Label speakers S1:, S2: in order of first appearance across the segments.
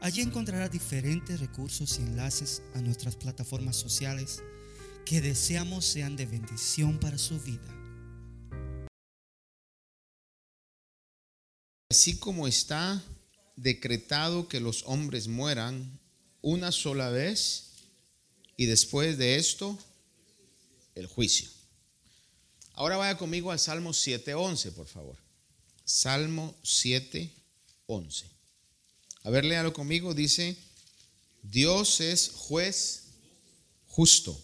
S1: Allí encontrará diferentes recursos y enlaces a nuestras plataformas sociales que deseamos sean de bendición para su vida.
S2: Así como está decretado que los hombres mueran una sola vez y después de esto el juicio. Ahora vaya conmigo al Salmo 7.11, por favor. Salmo 7.11. A ver, léalo conmigo. Dice, Dios es juez justo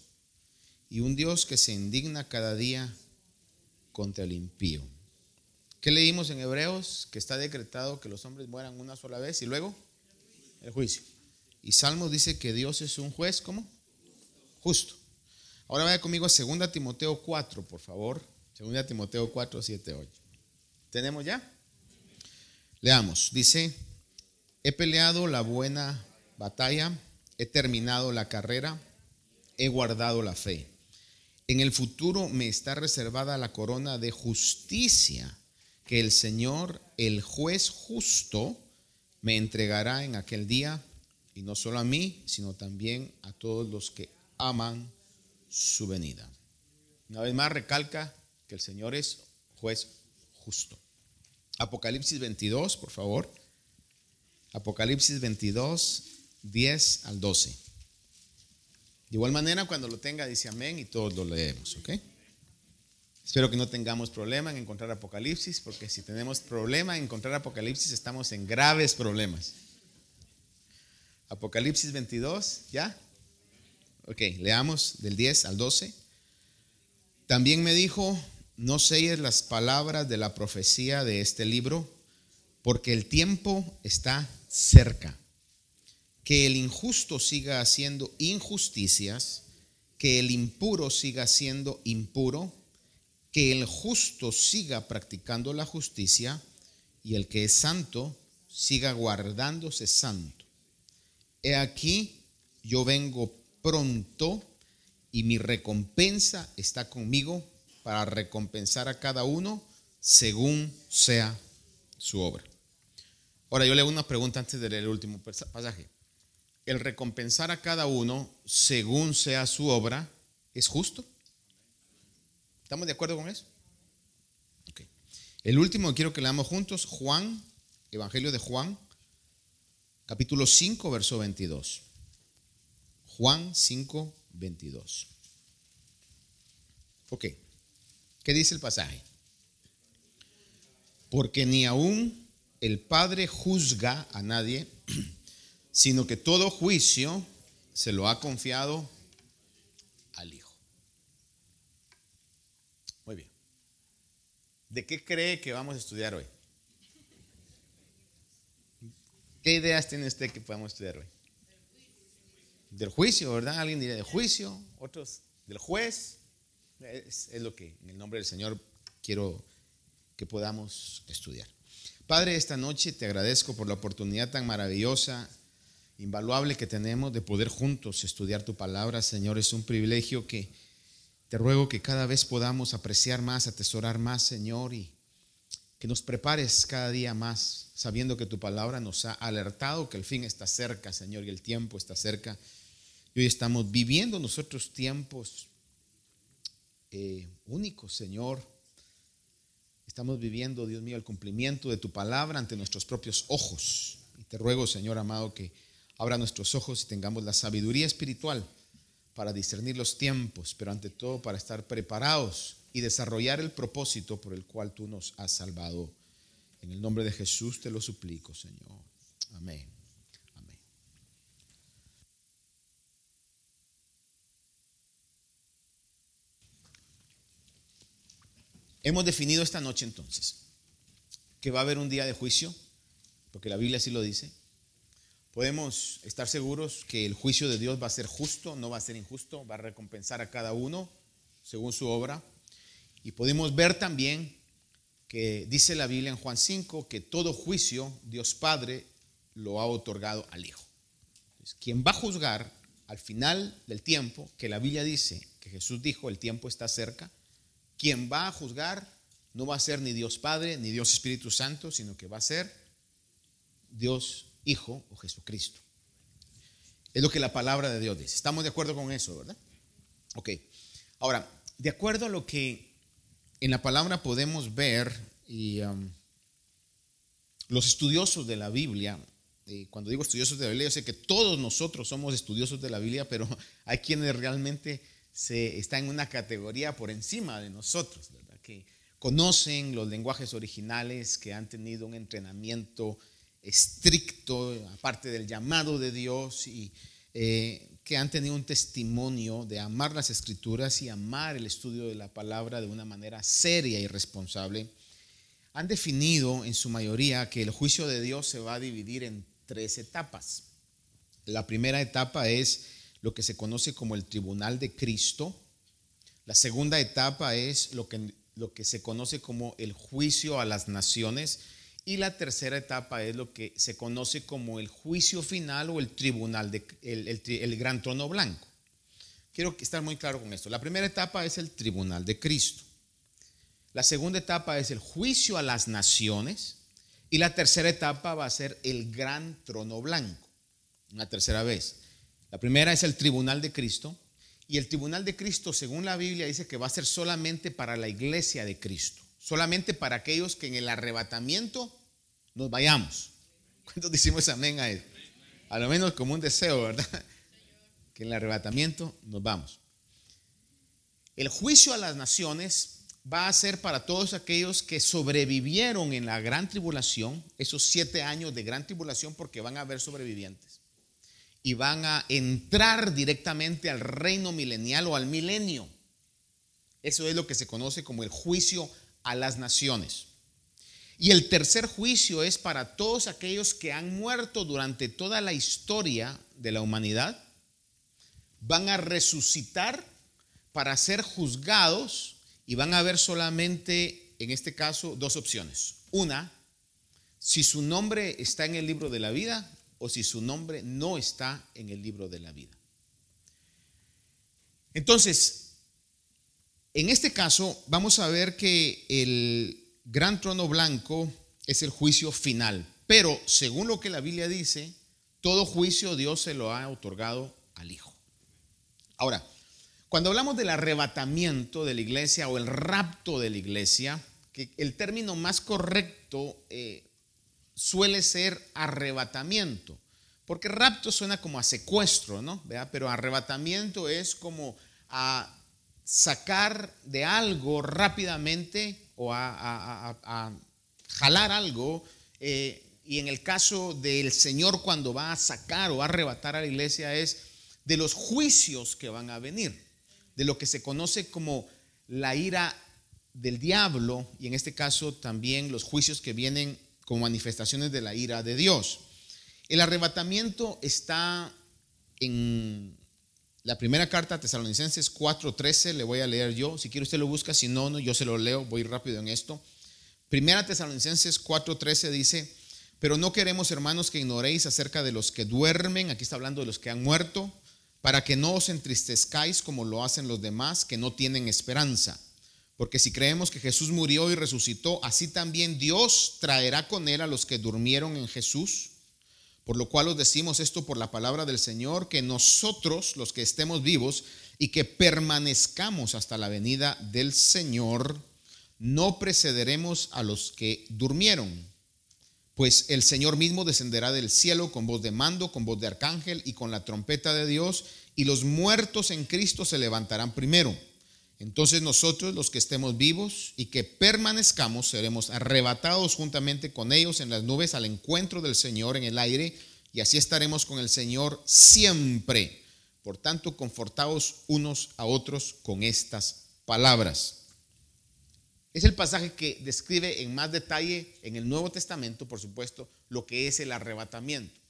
S2: y un Dios que se indigna cada día contra el impío. ¿Qué leímos en Hebreos? Que está decretado que los hombres mueran una sola vez y luego el juicio. Y Salmos dice que Dios es un juez, ¿cómo? Justo. Ahora vaya conmigo a 2 Timoteo 4, por favor. 2 Timoteo 4, 7, 8. ¿Tenemos ya? Leamos. Dice, He peleado la buena batalla, he terminado la carrera, he guardado la fe. En el futuro me está reservada la corona de justicia que el Señor, el juez justo, me entregará en aquel día, y no solo a mí, sino también a todos los que aman su venida. Una vez más recalca que el Señor es juez justo. Apocalipsis 22, por favor. Apocalipsis 22, 10 al 12. De igual manera, cuando lo tenga, dice amén y todos lo leemos, ¿ok? Espero que no tengamos problema en encontrar Apocalipsis, porque si tenemos problema en encontrar Apocalipsis, estamos en graves problemas. Apocalipsis 22, ¿ya? Ok, leamos del 10 al 12. También me dijo, no selles las palabras de la profecía de este libro, porque el tiempo está cerca. Que el injusto siga haciendo injusticias, que el impuro siga siendo impuro, que el justo siga practicando la justicia y el que es santo siga guardándose santo. He aquí, yo vengo pronto y mi recompensa está conmigo para recompensar a cada uno según sea su obra. Ahora yo le hago una pregunta antes de leer el último pasaje. ¿El recompensar a cada uno según sea su obra es justo? ¿Estamos de acuerdo con eso? El último quiero que leamos juntos, Juan, Evangelio de Juan, capítulo 5, verso 22. Juan 5, 22. Ok, ¿qué dice el pasaje? Porque ni aún el Padre juzga a nadie, sino que todo juicio se lo ha confiado al Hijo. Muy bien. ¿De qué cree que vamos a estudiar hoy? ¿Qué ideas tiene usted que podamos estudiar hoy? Del juicio, ¿verdad? Alguien diría del juicio, otros del juez. Es, es lo que en el nombre del Señor quiero que podamos estudiar. Padre, esta noche te agradezco por la oportunidad tan maravillosa, invaluable que tenemos de poder juntos estudiar tu palabra, Señor. Es un privilegio que te ruego que cada vez podamos apreciar más, atesorar más, Señor, y que nos prepares cada día más, sabiendo que tu palabra nos ha alertado que el fin está cerca, Señor, y el tiempo está cerca. Y hoy estamos viviendo nosotros tiempos eh, únicos, Señor Estamos viviendo, Dios mío, el cumplimiento de tu palabra ante nuestros propios ojos. Y te ruego, Señor amado, que abra nuestros ojos y tengamos la sabiduría espiritual para discernir los tiempos, pero ante todo para estar preparados y desarrollar el propósito por el cual tú nos has salvado. En el nombre de Jesús te lo suplico, Señor. Amén. Hemos definido esta noche entonces que va a haber un día de juicio, porque la Biblia así lo dice. podemos estar seguros que el juicio de Dios va a ser justo, no va a ser injusto, va a recompensar a cada uno según su obra. Y podemos ver también que dice la Biblia en Juan 5 que todo juicio Dios Padre lo ha otorgado al Hijo. quien va a juzgar al final del tiempo, que la Biblia dice, que Jesús dijo, el tiempo está cerca, quien va a juzgar no va a ser ni Dios Padre ni Dios Espíritu Santo, sino que va a ser Dios Hijo o Jesucristo. Es lo que la palabra de Dios dice. Estamos de acuerdo con eso, ¿verdad? Ok. Ahora, de acuerdo a lo que en la palabra podemos ver, y um, los estudiosos de la Biblia, eh, cuando digo estudiosos de la Biblia, yo sé que todos nosotros somos estudiosos de la Biblia, pero hay quienes realmente se, están en una categoría por encima de nosotros. Que conocen los lenguajes originales, que han tenido un entrenamiento estricto, aparte del llamado de Dios, y eh, que han tenido un testimonio de amar las escrituras y amar el estudio de la palabra de una manera seria y responsable, han definido en su mayoría que el juicio de Dios se va a dividir en tres etapas. La primera etapa es lo que se conoce como el tribunal de Cristo. La segunda etapa es lo que, lo que se conoce como el juicio a las naciones. Y la tercera etapa es lo que se conoce como el juicio final o el tribunal, de, el, gran trono blanco. Quiero estar muy claro con esto. La primera etapa es el tribunal de Cristo. La segunda etapa es el juicio a las naciones. Y la tercera etapa va a ser el gran trono blanco. Una tercera vez. La primera es el tribunal de Cristo. Y el tribunal de Cristo, según la Biblia, dice que va a ser solamente para la iglesia de Cristo solamente para aquellos que en el arrebatamiento nos vayamos. ¿Cuántos decimos amén a él? A lo menos como un deseo, ¿verdad? Que en el arrebatamiento nos vamos. El juicio a las naciones va a ser para todos aquellos que sobrevivieron en la gran tribulación, esos siete años de gran tribulación, porque van a haber sobrevivientes. Y van a entrar directamente al reino milenial o al milenio. Eso es lo que se conoce como el juicio a las naciones. Y el tercer juicio es para todos aquellos que han muerto durante toda la historia de la humanidad. Van a resucitar para ser juzgados y van a haber solamente, en este caso, dos opciones. Una, si su nombre está en el libro de la vida o si su nombre no está en el libro de la vida. Entonces, en este caso, vamos a ver que el gran trono blanco es el juicio final, pero según lo que la Biblia dice, todo juicio Dios se lo ha otorgado al Hijo. Ahora, cuando hablamos del arrebatamiento de la iglesia o el rapto de la iglesia, que el término más correcto eh, suele ser arrebatamiento, porque rapto suena como a secuestro, ¿no? Pero arrebatamiento es como a sacar de algo rápidamente o a, jalar algo. Eh, y en el caso del Señor cuando va a sacar o a arrebatar a la iglesia es de los juicios que van a venir, de lo que se conoce como la ira del diablo y en este caso también los juicios que vienen como manifestaciones de la ira de Dios. El arrebatamiento está en la primera carta a Tesalonicenses 4:13, le voy a leer yo. Si quiere usted lo busca, si no, no, yo se lo leo, voy rápido en esto. Primera Tesalonicenses 4:13 dice, pero no queremos, hermanos, que ignoréis acerca de los que duermen, aquí está hablando de los que han muerto, para que no os entristezcáis como lo hacen los demás, que no tienen esperanza. Porque si creemos que Jesús murió y resucitó, así también Dios traerá con él a los que durmieron en Jesús. Por lo cual os decimos esto por la palabra del Señor, que nosotros, los que estemos vivos y que permanezcamos hasta la venida del Señor, no precederemos a los que durmieron. Pues el Señor mismo descenderá del cielo con voz de mando, con voz de arcángel y con la trompeta de Dios, y los muertos en Cristo se levantarán primero. Entonces nosotros, los que estemos vivos y que permanezcamos, seremos arrebatados juntamente con ellos en las nubes al encuentro del Señor en el aire, y así estaremos con el Señor siempre. Por tanto, confortaos unos a otros con estas palabras. Es el pasaje que describe en más detalle en el Nuevo Testamento, por supuesto, lo que es el arrebatamiento.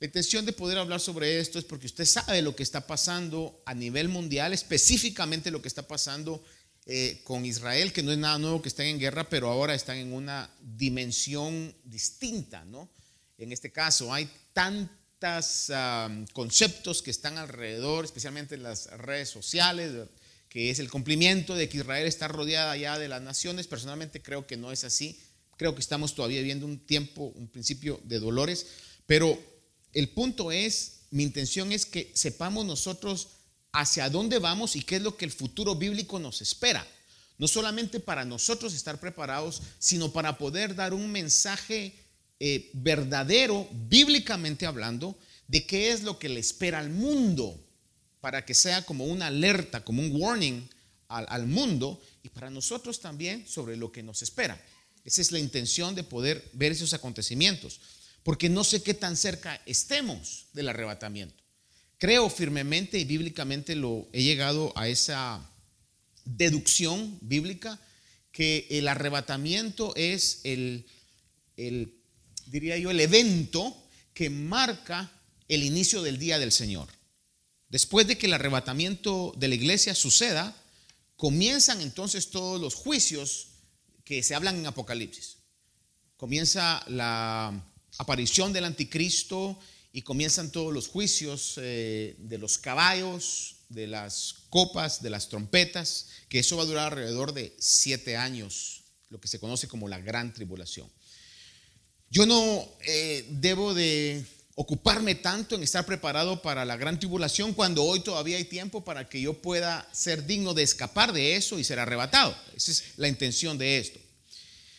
S2: La intención de poder hablar sobre esto es porque usted sabe lo que está pasando a nivel mundial, específicamente lo que está pasando eh, con Israel, que no es nada nuevo que estén en guerra, pero ahora están en una dimensión distinta, ¿no? En este caso hay tantos conceptos que están alrededor, especialmente en las redes sociales, que es el cumplimiento de que Israel está rodeada ya de las naciones. Personalmente creo que no es así. Creo que estamos todavía viviendo un tiempo, un principio de dolores, pero el punto es, mi intención es que sepamos nosotros hacia dónde vamos y qué es lo que el futuro bíblico nos espera. No solamente para nosotros estar preparados, sino para poder dar un mensaje eh, verdadero, bíblicamente hablando, de qué es lo que le espera al mundo, para que sea como una alerta, como un warning al, al mundo y para nosotros también sobre lo que nos espera. Esa es la intención de poder ver esos acontecimientos porque no sé qué tan cerca estemos del arrebatamiento. Creo firmemente y bíblicamente lo he llegado a esa deducción bíblica que el arrebatamiento es el, diría yo, el evento que marca el inicio del día del Señor. Después de que el arrebatamiento de la iglesia suceda, comienzan entonces todos los juicios que se hablan en Apocalipsis. Comienza la aparición del anticristo y comienzan todos los juicios eh, de los caballos, de las copas, de las trompetas, que eso va a durar alrededor de siete años, lo que se conoce como la gran tribulación. Yo no eh, debo de ocuparme tanto en estar preparado para la gran tribulación cuando hoy todavía hay tiempo para que yo pueda ser digno de escapar de eso y ser arrebatado. Esa es la intención de esto.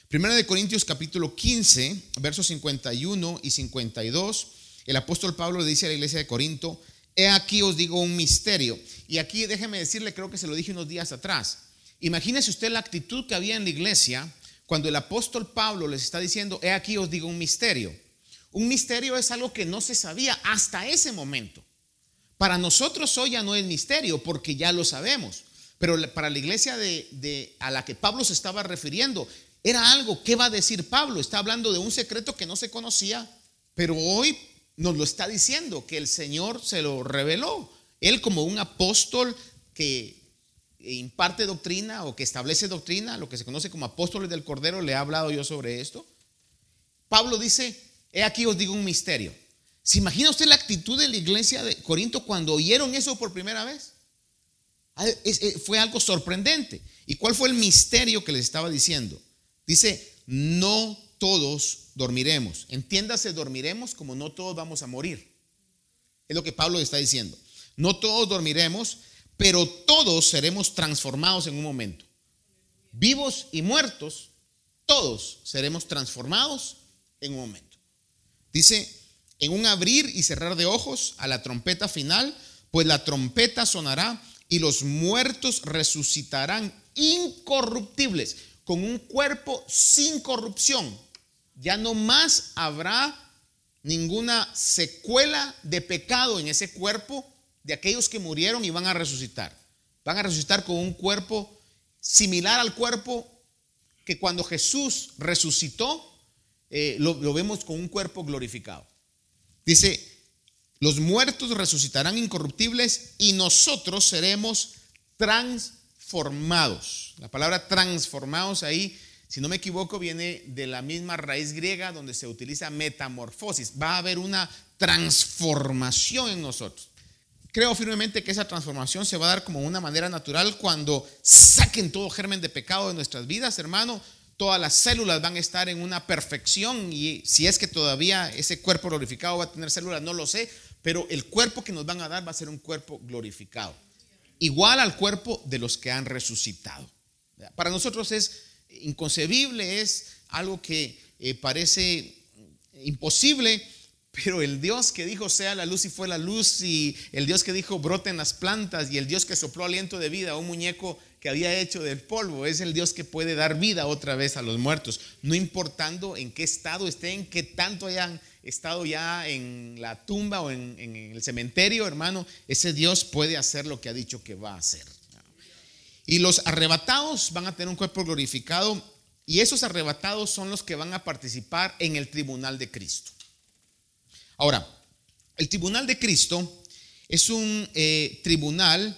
S2: Primera de Corintios capítulo 15, versos 51 y 52, el apóstol Pablo le dice a la iglesia de Corinto, he aquí os digo un misterio. Y aquí déjeme decirle, creo que se lo dije unos días atrás. Imagínese usted la actitud que había en la iglesia cuando el apóstol Pablo les está diciendo, he aquí os digo un misterio. Un misterio es algo que no se sabía hasta ese momento. Para nosotros hoy ya no es misterio porque ya lo sabemos. Pero para la iglesia de, a la que Pablo se estaba refiriendo, era algo, ¿qué va a decir Pablo? Está hablando de un secreto que no se conocía, pero hoy nos lo está diciendo, que el Señor se lo reveló. Él como un apóstol que imparte doctrina o que establece doctrina, lo que se conoce como apóstoles del Cordero, le ha hablado yo sobre esto. Pablo dice, he aquí os digo un misterio. ¿Se imagina usted la actitud de la iglesia de Corinto cuando oyeron eso por primera vez? Ah, eh, fue algo sorprendente. ¿Y cuál fue el misterio que les estaba diciendo? Dice, no todos dormiremos. Entiéndase, dormiremos como no todos vamos a morir. Es lo que Pablo está diciendo. No todos dormiremos, pero todos seremos transformados en un momento. Vivos y muertos, todos seremos transformados en un momento. Dice, en un abrir y cerrar de ojos a la trompeta final, pues la trompeta sonará y los muertos resucitarán incorruptibles con un cuerpo sin corrupción. Ya no más habrá ninguna secuela de pecado en ese cuerpo de aquellos que murieron y van a resucitar. Van a resucitar con un cuerpo similar al cuerpo que cuando Jesús resucitó, eh, lo, vemos con un cuerpo glorificado. Dice, los muertos resucitarán incorruptibles y nosotros seremos transformados. La palabra transformados ahí, si no me equivoco, viene de la misma raíz griega donde se utiliza metamorfosis. Va a haber una transformación en nosotros. Creo firmemente que esa transformación se va a dar como una manera natural cuando saquen todo germen de pecado de nuestras vidas, hermano. Todas las células van a estar en una perfección y si es que todavía ese cuerpo glorificado va a tener células, no lo sé, pero el cuerpo que nos van a dar va a ser un cuerpo glorificado, igual al cuerpo de los que han resucitado. Para nosotros es inconcebible, es algo que eh, parece imposible, pero el Dios que dijo sea la luz y fue la luz, y el Dios que dijo broten las plantas, y el Dios que sopló aliento de vida a un muñeco que había hecho del polvo, es el Dios que puede dar vida otra vez a los muertos, no importando en qué estado estén, qué tanto hayan estado ya en la tumba o en el cementerio, hermano, ese Dios puede hacer lo que ha dicho que va a hacer. Y los arrebatados van a tener un cuerpo glorificado y esos arrebatados son los que van a participar en el tribunal de Cristo. Ahora, El tribunal de Cristo es un eh, tribunal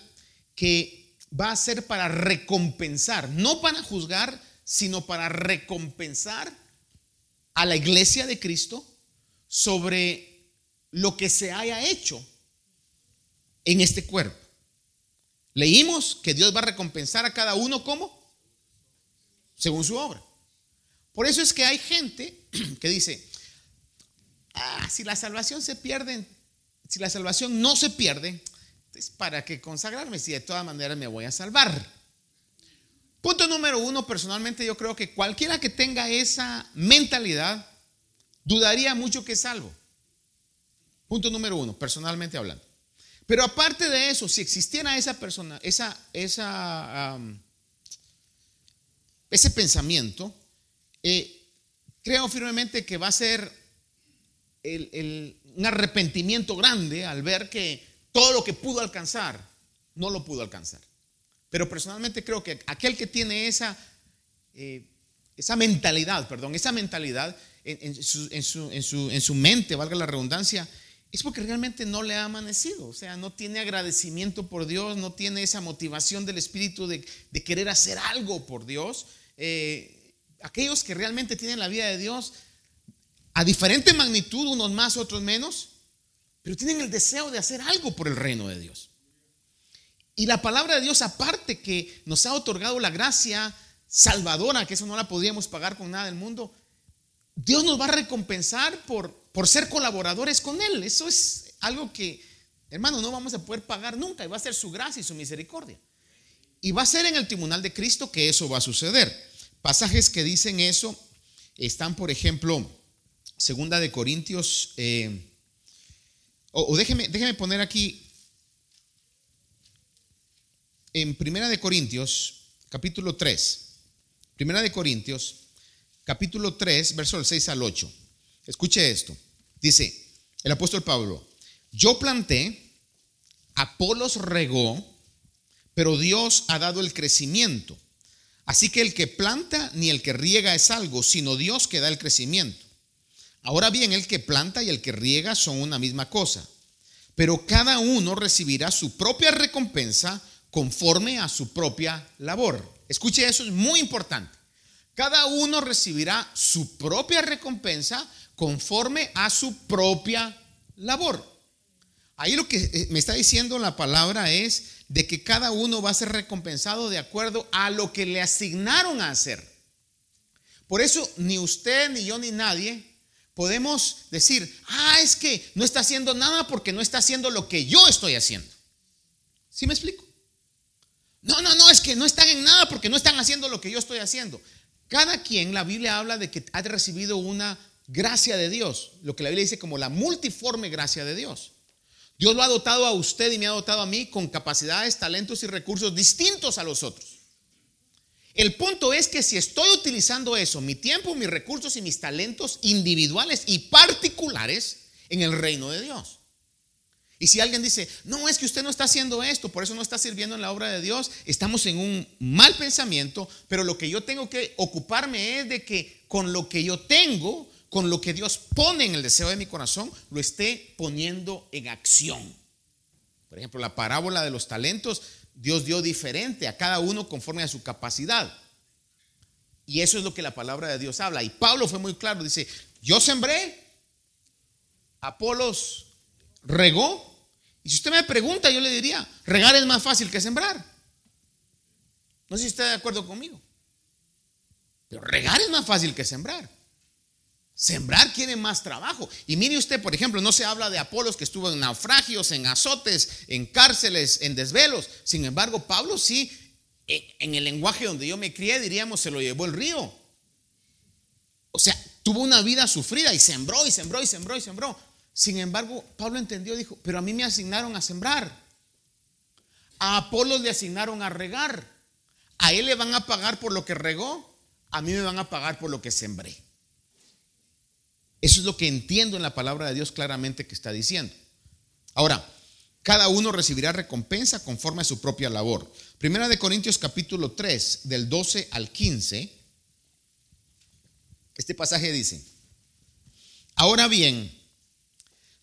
S2: que va a ser para recompensar, no para juzgar, sino para recompensar a la iglesia de Cristo sobre lo que se haya hecho en este cuerpo. Leímos que Dios va a recompensar a cada uno como según su obra. Por eso es que hay gente que dice, ah, si la salvación se pierde, si la salvación no se pierde, para que consagrarme si de todas maneras me voy a salvar. Punto número uno, personalmente yo creo que cualquiera que tenga esa mentalidad dudaría mucho que es salvo. Punto número uno, personalmente hablando. Pero aparte de eso, si existiera esa persona, esa, esa, ese pensamiento, eh, creo firmemente que va a ser un arrepentimiento grande al ver que todo lo que pudo alcanzar, no lo pudo alcanzar. Pero personalmente creo que aquel que tiene esa, eh, esa mentalidad, perdón, esa mentalidad en, su, mente, valga la redundancia, es porque realmente no le ha amanecido, o sea, no tiene agradecimiento por Dios, no tiene esa motivación del Espíritu de, querer hacer algo por Dios. Eh, aquellos que realmente tienen la vida de Dios, a diferente magnitud, unos más, otros menos, pero tienen el deseo de hacer algo por el reino de Dios. Y la palabra de Dios, aparte que nos ha otorgado la gracia salvadora, que eso no la podríamos pagar con nada del mundo, Dios nos va a recompensar por, por ser colaboradores con Él. Eso es algo que, hermano, no vamos a poder pagar nunca. Y va a ser su gracia y su misericordia. Y va a ser en el tribunal de Cristo que eso va a suceder. Pasajes que dicen eso están, por ejemplo, segunda de Corintios, eh, o, déjeme, déjeme poner aquí en Primera de Corintios, capítulo 3. Primera de Corintios, capítulo 3, verso del 6 al 8. Escuche esto. Dice el apóstol Pablo, yo planté, Apolos regó, pero Dios ha dado el crecimiento. Así que el que planta ni el que riega es algo, sino Dios que da el crecimiento. Ahora bien, el que planta y el que riega son una misma cosa, pero cada uno recibirá su propia recompensa conforme a su propia labor. Escuche eso, es muy importante. Cada uno recibirá su propia recompensa conforme a su propia labor. Ahí lo que eh, me está diciendo la palabra es de que cada uno va a ser recompensado de acuerdo a lo que le asignaron a hacer. Por eso ni usted, ni yo, ni nadie podemos decir, ah, es que no está haciendo nada porque no está haciendo lo que yo estoy haciendo. ¿Sí me explico? No, no, no, es que no están en nada porque no están haciendo lo que yo estoy haciendo. Cada quien, la Biblia habla de que ha recibido una gracia de Dios, lo que la Biblia dice como la multiforme gracia de Dios. Dios lo ha dotado a usted y me ha dotado a mí con capacidades, talentos y recursos distintos a los otros. El punto es que si estoy utilizando eso, mi tiempo, mis recursos y mis talentos individuales y particulares en el reino de Dios. Y si alguien dice, no, es que usted no está haciendo esto, por eso no está sirviendo en la obra de Dios, estamos en un mal pensamiento, pero lo que yo tengo que ocuparme es de que con lo que yo tengo, con lo que Dios pone en el deseo de mi corazón, lo esté poniendo en acción. Por ejemplo, la parábola de los talentos, Dios dio diferente a cada uno conforme a su capacidad. Y eso es lo que la palabra de Dios habla. Y Pablo fue muy claro, dice, yo sembré, Apolos regó. Y si usted me pregunta, yo le diría, regar es más fácil que sembrar. No sé si está de acuerdo conmigo. Pero regar es más fácil que sembrar. Sembrar tiene más trabajo. Y mire usted, por ejemplo, no se habla de Apolos que estuvo en naufragios, en azotes, en cárceles, en desvelos. Sin embargo, Pablo sí, en el lenguaje donde yo me crié, diríamos, se lo llevó el río. O sea, tuvo una vida sufrida y sembró y sembró y sembró y sembró. Sin embargo, Pablo entendió, dijo, pero a mí me asignaron a sembrar. A Apolo le asignaron a regar. A él le van a pagar por lo que regó, a mí me van a pagar por lo que sembré. Eso es lo que entiendo en la palabra de Dios claramente que está diciendo. Ahora, cada uno recibirá recompensa conforme a su propia labor. Primera de Corintios capítulo 3, del 12 al 15. Este pasaje dice, ahora bien,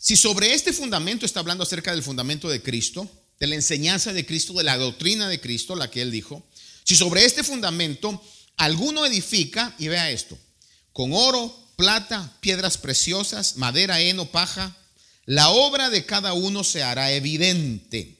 S2: Si sobre este fundamento está hablando acerca del fundamento de Cristo, de la enseñanza de Cristo, de la doctrina de Cristo, la que él dijo, si sobre este fundamento alguno edifica, y vea esto, con oro, plata, piedras preciosas, madera, heno, paja, la obra de cada uno se hará evidente,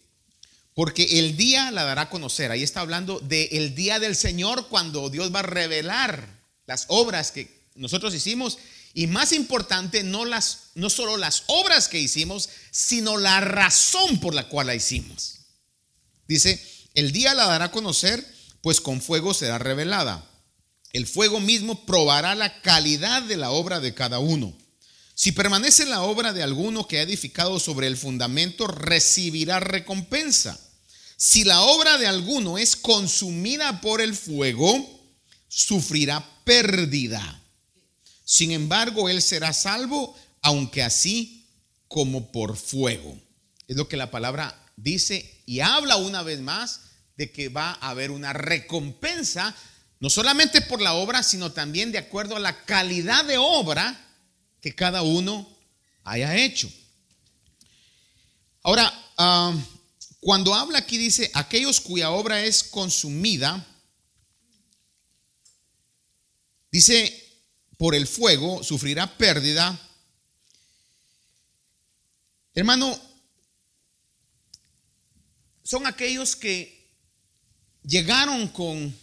S2: porque el día la dará a conocer. Ahí está hablando del día del Señor cuando Dios va a revelar las obras que nosotros hicimos y más importante, no, las, no solo las obras que hicimos, sino la razón por la cual la hicimos. Dice, el día la dará a conocer, pues con fuego será revelada. El fuego mismo probará la calidad de la obra de cada uno. Si permanece la obra de alguno que ha edificado sobre el fundamento, recibirá recompensa. Si la obra de alguno es consumida por el fuego, sufrirá pérdida. Sin embargo, él será salvo, aunque así como por fuego. Es lo que la palabra dice y habla una vez más de que va a haber una recompensa, no solamente por la obra, sino también de acuerdo a la calidad de obra que cada uno haya hecho. Ahora, ah, cuando habla aquí dice, aquellos cuya obra es consumida, dice, por el fuego sufrirá pérdida. Hermano, son aquellos que llegaron con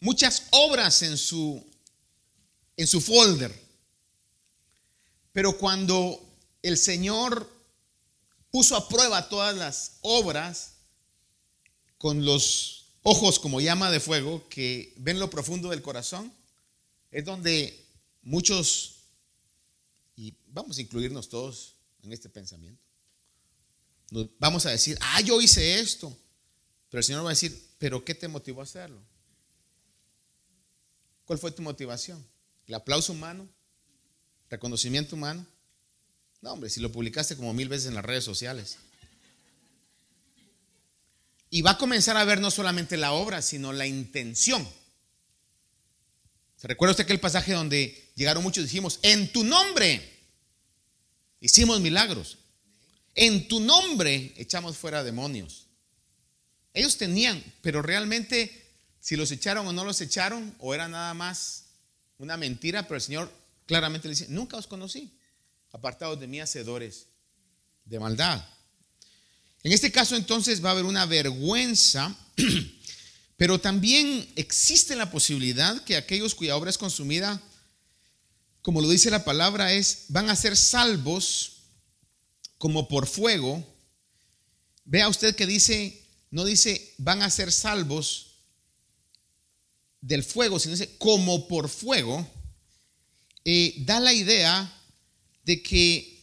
S2: muchas obras en su en su folder. Pero cuando el Señor puso a prueba todas las obras con los ojos como llama de fuego que ven lo profundo del corazón, es donde muchos, y vamos a incluirnos todos en este pensamiento, vamos a decir, ah, yo hice esto, pero el Señor va a decir, pero ¿qué te motivó a hacerlo? ¿Cuál fue tu motivación? ¿El aplauso humano? ¿Reconocimiento humano? No, hombre, si lo publicaste como mil veces en las redes sociales. Y va a comenzar a ver no solamente la obra, sino la intención. ¿Se recuerda usted aquel pasaje donde llegaron muchos y dijimos, en tu nombre hicimos milagros? En tu nombre echamos fuera demonios. Ellos tenían, pero realmente si los echaron o no los echaron, o era nada más una mentira, pero el Señor claramente le dice, nunca os conocí, apartados de mí, hacedores de maldad. En este caso entonces va a haber una vergüenza, pero también existe la posibilidad que aquellos cuya obra es consumida, como lo dice la palabra, es van a ser salvos como por fuego. Vea usted que dice, no dice van a ser salvos del fuego, sino dice como por fuego. Eh, da la idea de que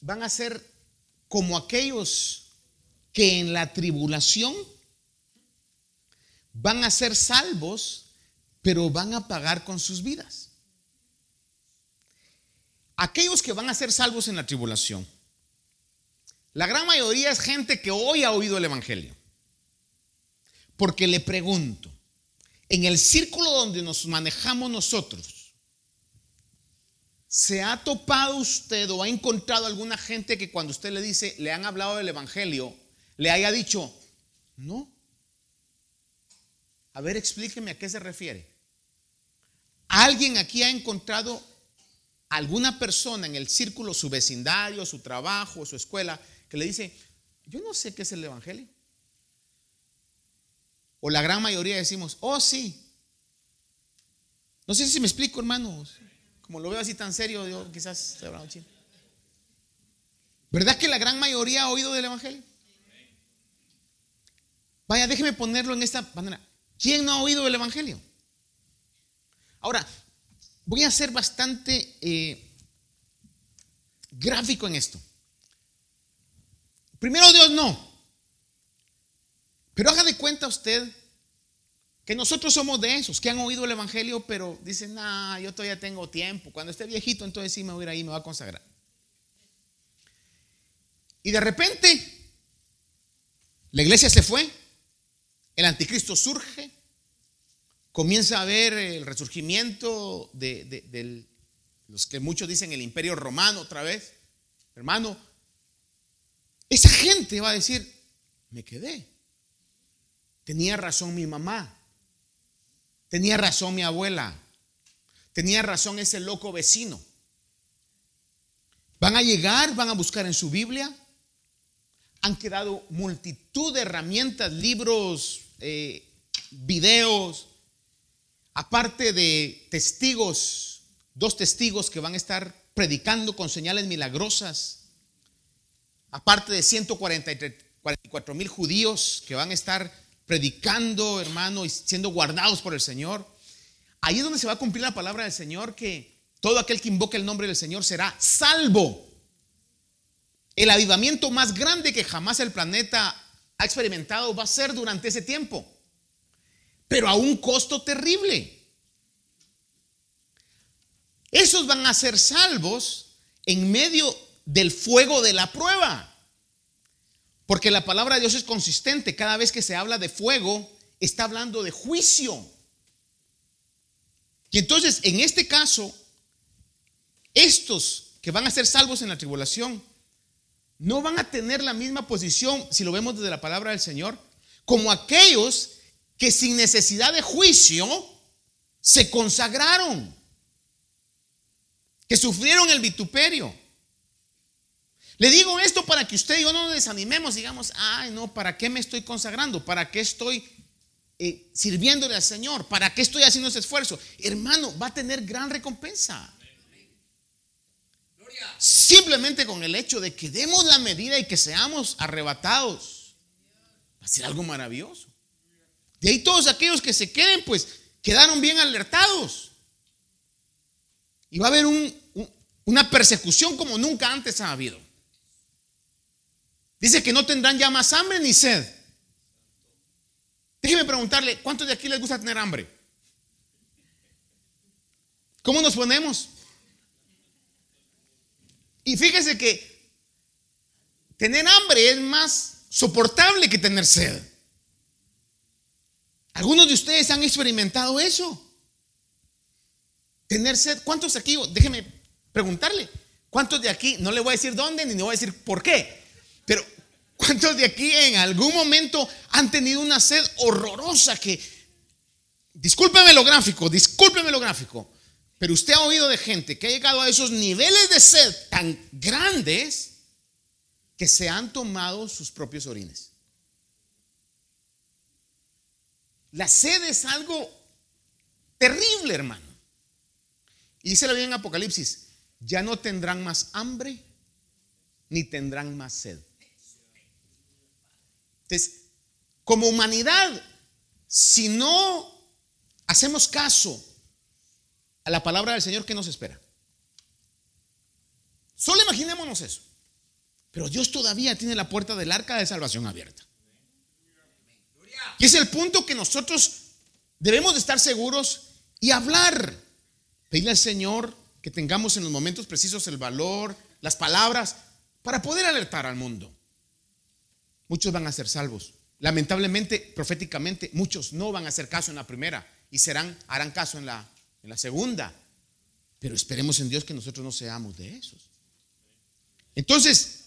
S2: van a ser como aquellos que en la tribulación van a ser salvos, pero van a pagar con sus vidas. Aquellos que van a ser salvos en la tribulación, la gran mayoría es gente que hoy ha oído el Evangelio. Porque le pregunto, en el círculo donde nos manejamos nosotros, ¿Se ha topado usted o ha encontrado alguna gente que cuando usted le dice, le han hablado del Evangelio, le haya dicho, no? A ver, explíqueme a qué se refiere. ¿Alguien aquí ha encontrado alguna persona en el círculo, su vecindario, su trabajo, su escuela, que le dice, yo no sé qué es el Evangelio? O la gran mayoría decimos, oh sí. No sé si me explico, hermanos. Como lo veo así tan serio, yo quizás estoy hablando. ¿Verdad que la gran mayoría ha oído del Evangelio? Vaya, déjeme ponerlo en esta manera. ¿Quién no ha oído del Evangelio? Ahora, voy a ser bastante eh, gráfico en esto. Primero Dios no. Pero haga de cuenta usted que nosotros somos de esos que han oído el Evangelio, pero dicen, nah, yo todavía tengo tiempo. Cuando esté viejito, entonces sí me voy a ir ahí, me voy a consagrar. Y de repente, la iglesia se fue, el anticristo surge, comienza a ver el resurgimiento de, los que muchos dicen el imperio romano otra vez, hermano, esa gente va a decir, me quedé. Tenía razón mi mamá, tenía razón mi abuela, tenía razón ese loco vecino. Van a llegar, van a buscar en su Biblia. Han quedado multitud de herramientas, libros, eh, videos, aparte de testigos, dos testigos que van a estar predicando con señales milagrosas, aparte de 144 mil judíos que van a estar predicando, hermano, y siendo guardados por el Señor. Ahí es donde se va a cumplir la palabra del Señor que todo aquel que invoque el nombre del Señor será salvo. El avivamiento más grande que jamás el planeta ha experimentado va a ser durante ese tiempo, pero a un costo terrible. Esos van a ser salvos en medio del fuego de la prueba. Porque la palabra de Dios es consistente. Cada vez que se habla de fuego, está hablando de juicio. Y entonces, en este caso, estos que van a ser salvos en la tribulación no van a tener la misma posición, si lo vemos desde la palabra del Señor, como aquellos que sin necesidad de juicio se consagraron, que sufrieron el vituperio. Le digo esto para que usted y yo no nos desanimemos, digamos, ay no, ¿para qué me estoy consagrando? ¿Para qué estoy eh, sirviéndole al Señor? ¿Para qué estoy haciendo ese esfuerzo? Hermano, va a tener gran recompensa. Simplemente con el hecho de que demos la medida y que seamos arrebatados. Va a ser algo maravilloso. De ahí todos aquellos que se queden, pues quedaron bien alertados. Y va a haber una persecución como nunca antes ha habido. Dice que no tendrán ya más hambre ni sed. Déjeme preguntarle, ¿cuántos de aquí les gusta tener hambre? ¿Cómo nos ponemos? Y fíjese que tener hambre es más soportable que tener sed. Algunos de ustedes han experimentado eso. Tener sed. ¿Cuántos aquí? Déjeme preguntarle. ¿Cuántos de aquí? No le voy a decir dónde ni le voy a decir por qué. Pero ¿cuántos de aquí en algún momento han tenido una sed horrorosa que... Discúlpeme lo gráfico, discúlpeme lo gráfico. Pero usted ha oído de gente que ha llegado a esos niveles de sed tan grandes que se han tomado sus propios orines. La sed es algo terrible, hermano. Y dice la Biblia en Apocalipsis, ya no tendrán más hambre ni tendrán más sed. Entonces, como humanidad, si no hacemos caso a la palabra del Señor, ¿qué nos espera? Solo imaginémonos eso. Pero Dios todavía tiene la puerta del arca de salvación abierta. Y es el punto que nosotros debemos de estar seguros y hablar. Pedirle al Señor que tengamos en los momentos precisos el valor, las palabras, para poder alertar al mundo. Muchos van a ser salvos. Lamentablemente, proféticamente, muchos no van a hacer caso en la primera y serán, harán caso en la en la segunda. Pero esperemos en Dios que nosotros no seamos de esos. Entonces,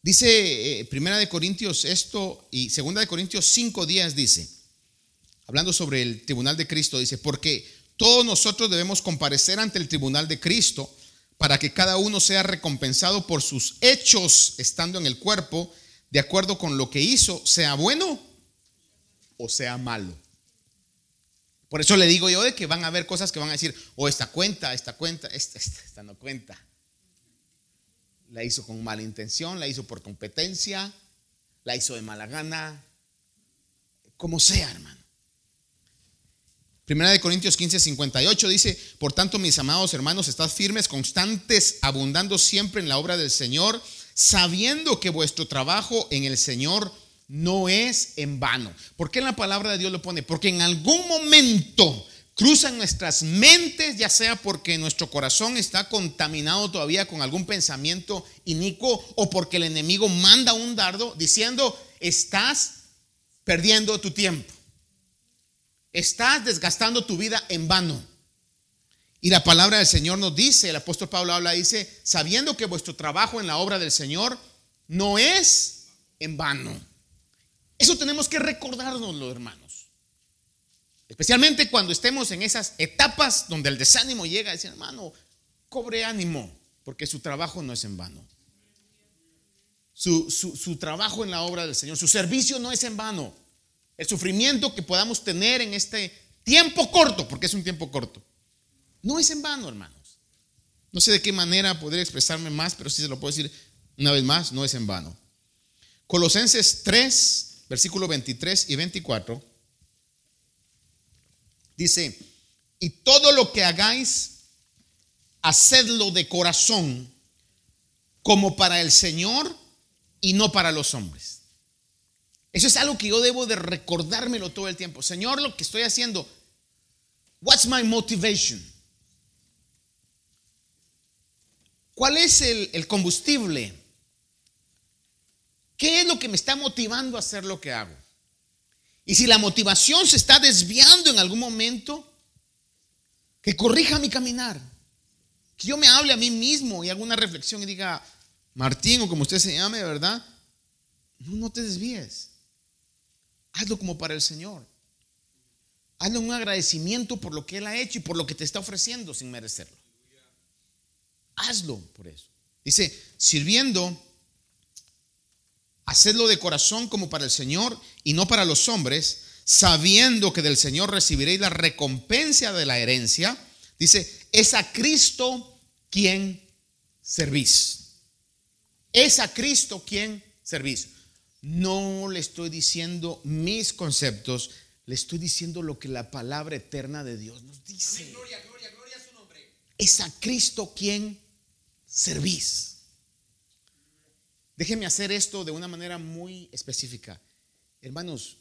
S2: dice eh, Primera de Corintios esto y Segunda de Corintios 5 días dice, hablando sobre el tribunal de Cristo, dice, porque todos nosotros debemos comparecer ante el tribunal de Cristo para que cada uno sea recompensado por sus hechos estando en el cuerpo, de acuerdo con lo que hizo, sea bueno o sea malo. Por eso le digo yo de que van a haber cosas que van a decir, o oh, esta cuenta, esta cuenta, esta, esta, no cuenta. La hizo con mala intención, la hizo por competencia, la hizo de mala gana, como sea, hermano. Primera de Corintios 15, 58 dice, por tanto, mis amados hermanos, estad firmes, constantes, abundando siempre en la obra del Señor, sabiendo que vuestro trabajo en el Señor no es en vano. ¿Por qué la palabra de Dios lo pone? Porque en algún momento cruzan nuestras mentes, ya sea porque nuestro corazón está contaminado todavía con algún pensamiento inicuo o porque el enemigo manda un dardo diciendo, estás perdiendo tu tiempo, estás desgastando tu vida en vano. Y la palabra del Señor nos dice, el apóstol Pablo habla, dice, sabiendo que vuestro trabajo en la obra del Señor no es en vano. Eso tenemos que recordárnoslo, hermanos. Especialmente cuando estemos en esas etapas donde el desánimo llega decir, hermano, cobre ánimo, porque su trabajo no es en vano. Su, su, trabajo en la obra del Señor, su servicio no es en vano. El sufrimiento que podamos tener en este tiempo corto, porque es un tiempo corto, no es en vano, hermanos. No sé de qué manera poder expresarme más, pero sí se lo puedo decir una vez más, no es en vano. Colosenses 3, versículo 23 y 24, dice, y todo lo que hagáis, hacedlo de corazón, como para el Señor y no para los hombres. Eso es algo que yo debo de recordármelo todo el tiempo. Señor, lo que estoy haciendo, what's my motivation? ¿Cuál es el, combustible? ¿Qué es lo que me está motivando a hacer lo que hago? Y si la motivación se está desviando en algún momento, que corrija mi caminar. Que yo me hable a mí mismo y haga una reflexión y diga, Martín o como usted se llame, ¿verdad? No, no te desvíes. Hazlo como para el Señor. Hazlo un agradecimiento por lo que Él ha hecho y por lo que te está ofreciendo sin merecerlo. Hazlo por eso. Dice, sirviendo, hacedlo de corazón como para el Señor y no para los hombres, sabiendo que del Señor recibiréis la recompensa de la herencia. Dice, es a Cristo quien servís. Es a Cristo quien servís. No le estoy diciendo mis conceptos, le estoy diciendo lo que la palabra eterna de Dios nos dice. Gloria, gloria, gloria a su nombre. Es a Cristo quien servís. Déjenme hacer esto de una manera muy específica. Hermanos,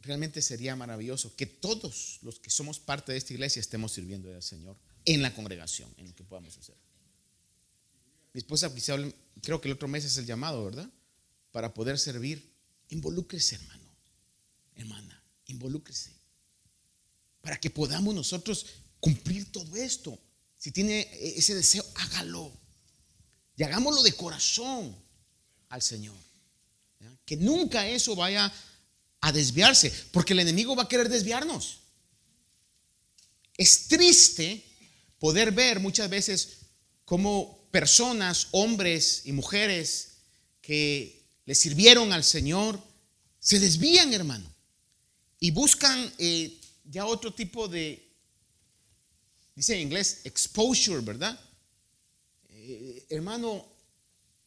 S2: realmente sería maravilloso que todos los que somos parte de esta iglesia estemos sirviendo al Señor en la congregación, en lo que podamos hacer. Mi esposa quizá, creo que el otro mes es el llamado, ¿verdad? Para poder servir. Involúcrese, hermano, hermana, involúcrese. Para que podamos nosotros cumplir todo esto. Si tiene ese deseo, hágalo. Y hagámoslo de corazón al Señor. Que nunca eso vaya a desviarse, porque el enemigo va a querer desviarnos. Es triste poder ver muchas veces cómo personas, hombres y mujeres que le sirvieron al Señor, se desvían, hermano, y buscan eh, ya otro tipo de, dice en inglés, exposure, ¿verdad? Eh, hermano,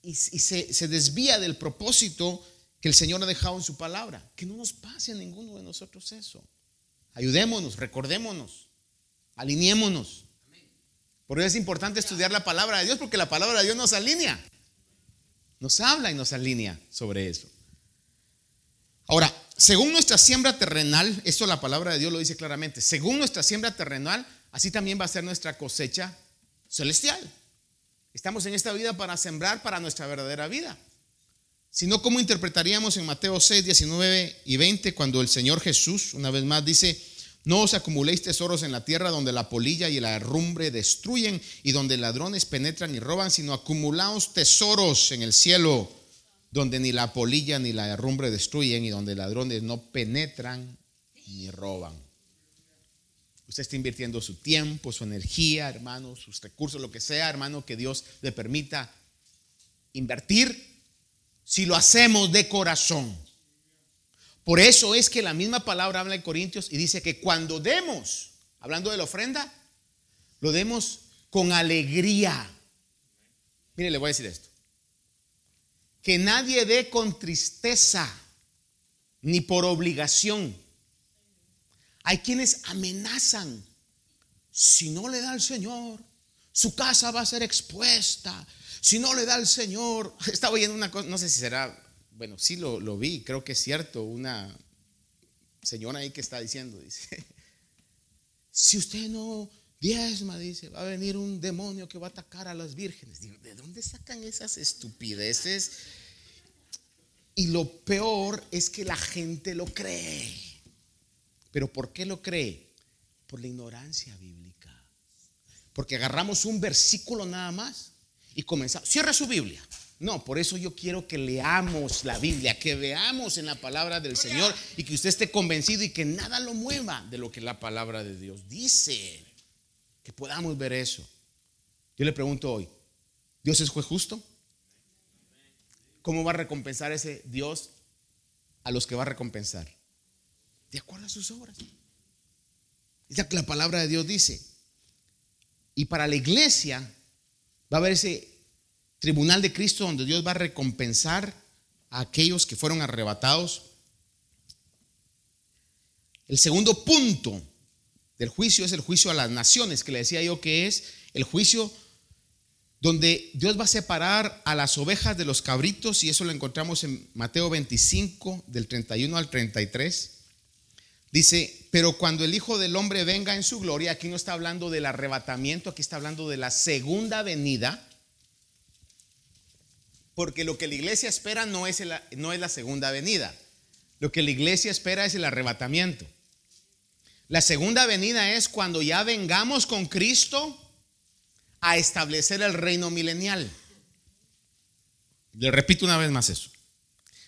S2: y, se, se, desvía del propósito que el Señor ha dejado en su palabra. Que no nos pase a ninguno de nosotros eso. Ayudémonos, recordémonos, alineémonos. Por eso es importante estudiar la palabra de Dios, porque la palabra de Dios nos alinea. Nos habla y nos alinea sobre eso. Ahora, según nuestra siembra terrenal, esto la palabra de Dios lo dice claramente, según nuestra siembra terrenal, así también va a ser nuestra cosecha celestial. Estamos en esta vida para sembrar para nuestra verdadera vida. Si no, ¿cómo interpretaríamos en Mateo 6, 19 y 20 cuando el Señor Jesús, una vez más, dice, no os acumuléis tesoros en la tierra donde la polilla y la herrumbre destruyen y donde ladrones penetran y roban, sino acumulaos tesoros en el cielo donde ni la polilla ni la herrumbre destruyen y donde ladrones no penetran ni roban. Usted está invirtiendo su tiempo, su energía, hermano, sus recursos, lo que sea, hermano, que Dios le permita invertir si lo hacemos de corazón. Por eso es que la misma palabra habla en Corintios y dice que cuando demos, hablando de la ofrenda, lo demos con alegría. Mire, le voy a decir esto. Que nadie dé con tristeza ni por obligación hay quienes amenazan, si no le da al Señor, su casa va a ser expuesta. Si no le da al Señor, estaba oyendo una cosa, no sé si será, bueno, sí lo, lo vi, creo que es cierto, una señora ahí que está diciendo, dice, si usted no diezma, dice, va a venir un demonio que va a atacar a las vírgenes. ¿de dónde sacan esas estupideces? Y lo peor es que la gente lo cree. ¿Pero por qué lo cree? Por la ignorancia bíblica. Porque agarramos un versículo nada más y comenzamos. Cierra su Biblia. No, por eso yo quiero que leamos la Biblia, que veamos en la palabra del Señor y que usted esté convencido y que nada lo mueva de lo que la palabra de Dios dice. Que podamos ver eso. Yo le pregunto hoy, ¿Dios es juez justo? ¿Cómo va a recompensar ese Dios a los que va a recompensar? De acuerdo a sus obras. Es que la palabra de Dios dice. Y para la iglesia va a haber ese tribunal de Cristo donde Dios va a recompensar a aquellos que fueron arrebatados. El segundo punto del juicio es el juicio a las naciones, que le decía yo que es el juicio donde Dios va a separar a las ovejas de los cabritos, y eso lo encontramos en Mateo 25, del 31 al 33. Dice, pero cuando el Hijo del Hombre venga en su gloria, aquí no está hablando del arrebatamiento, aquí está hablando de la segunda venida, porque lo que la iglesia espera no es, no es la segunda venida, lo que la iglesia espera es el arrebatamiento. La segunda venida es cuando ya vengamos con Cristo a establecer el reino milenial. Le repito una vez más eso.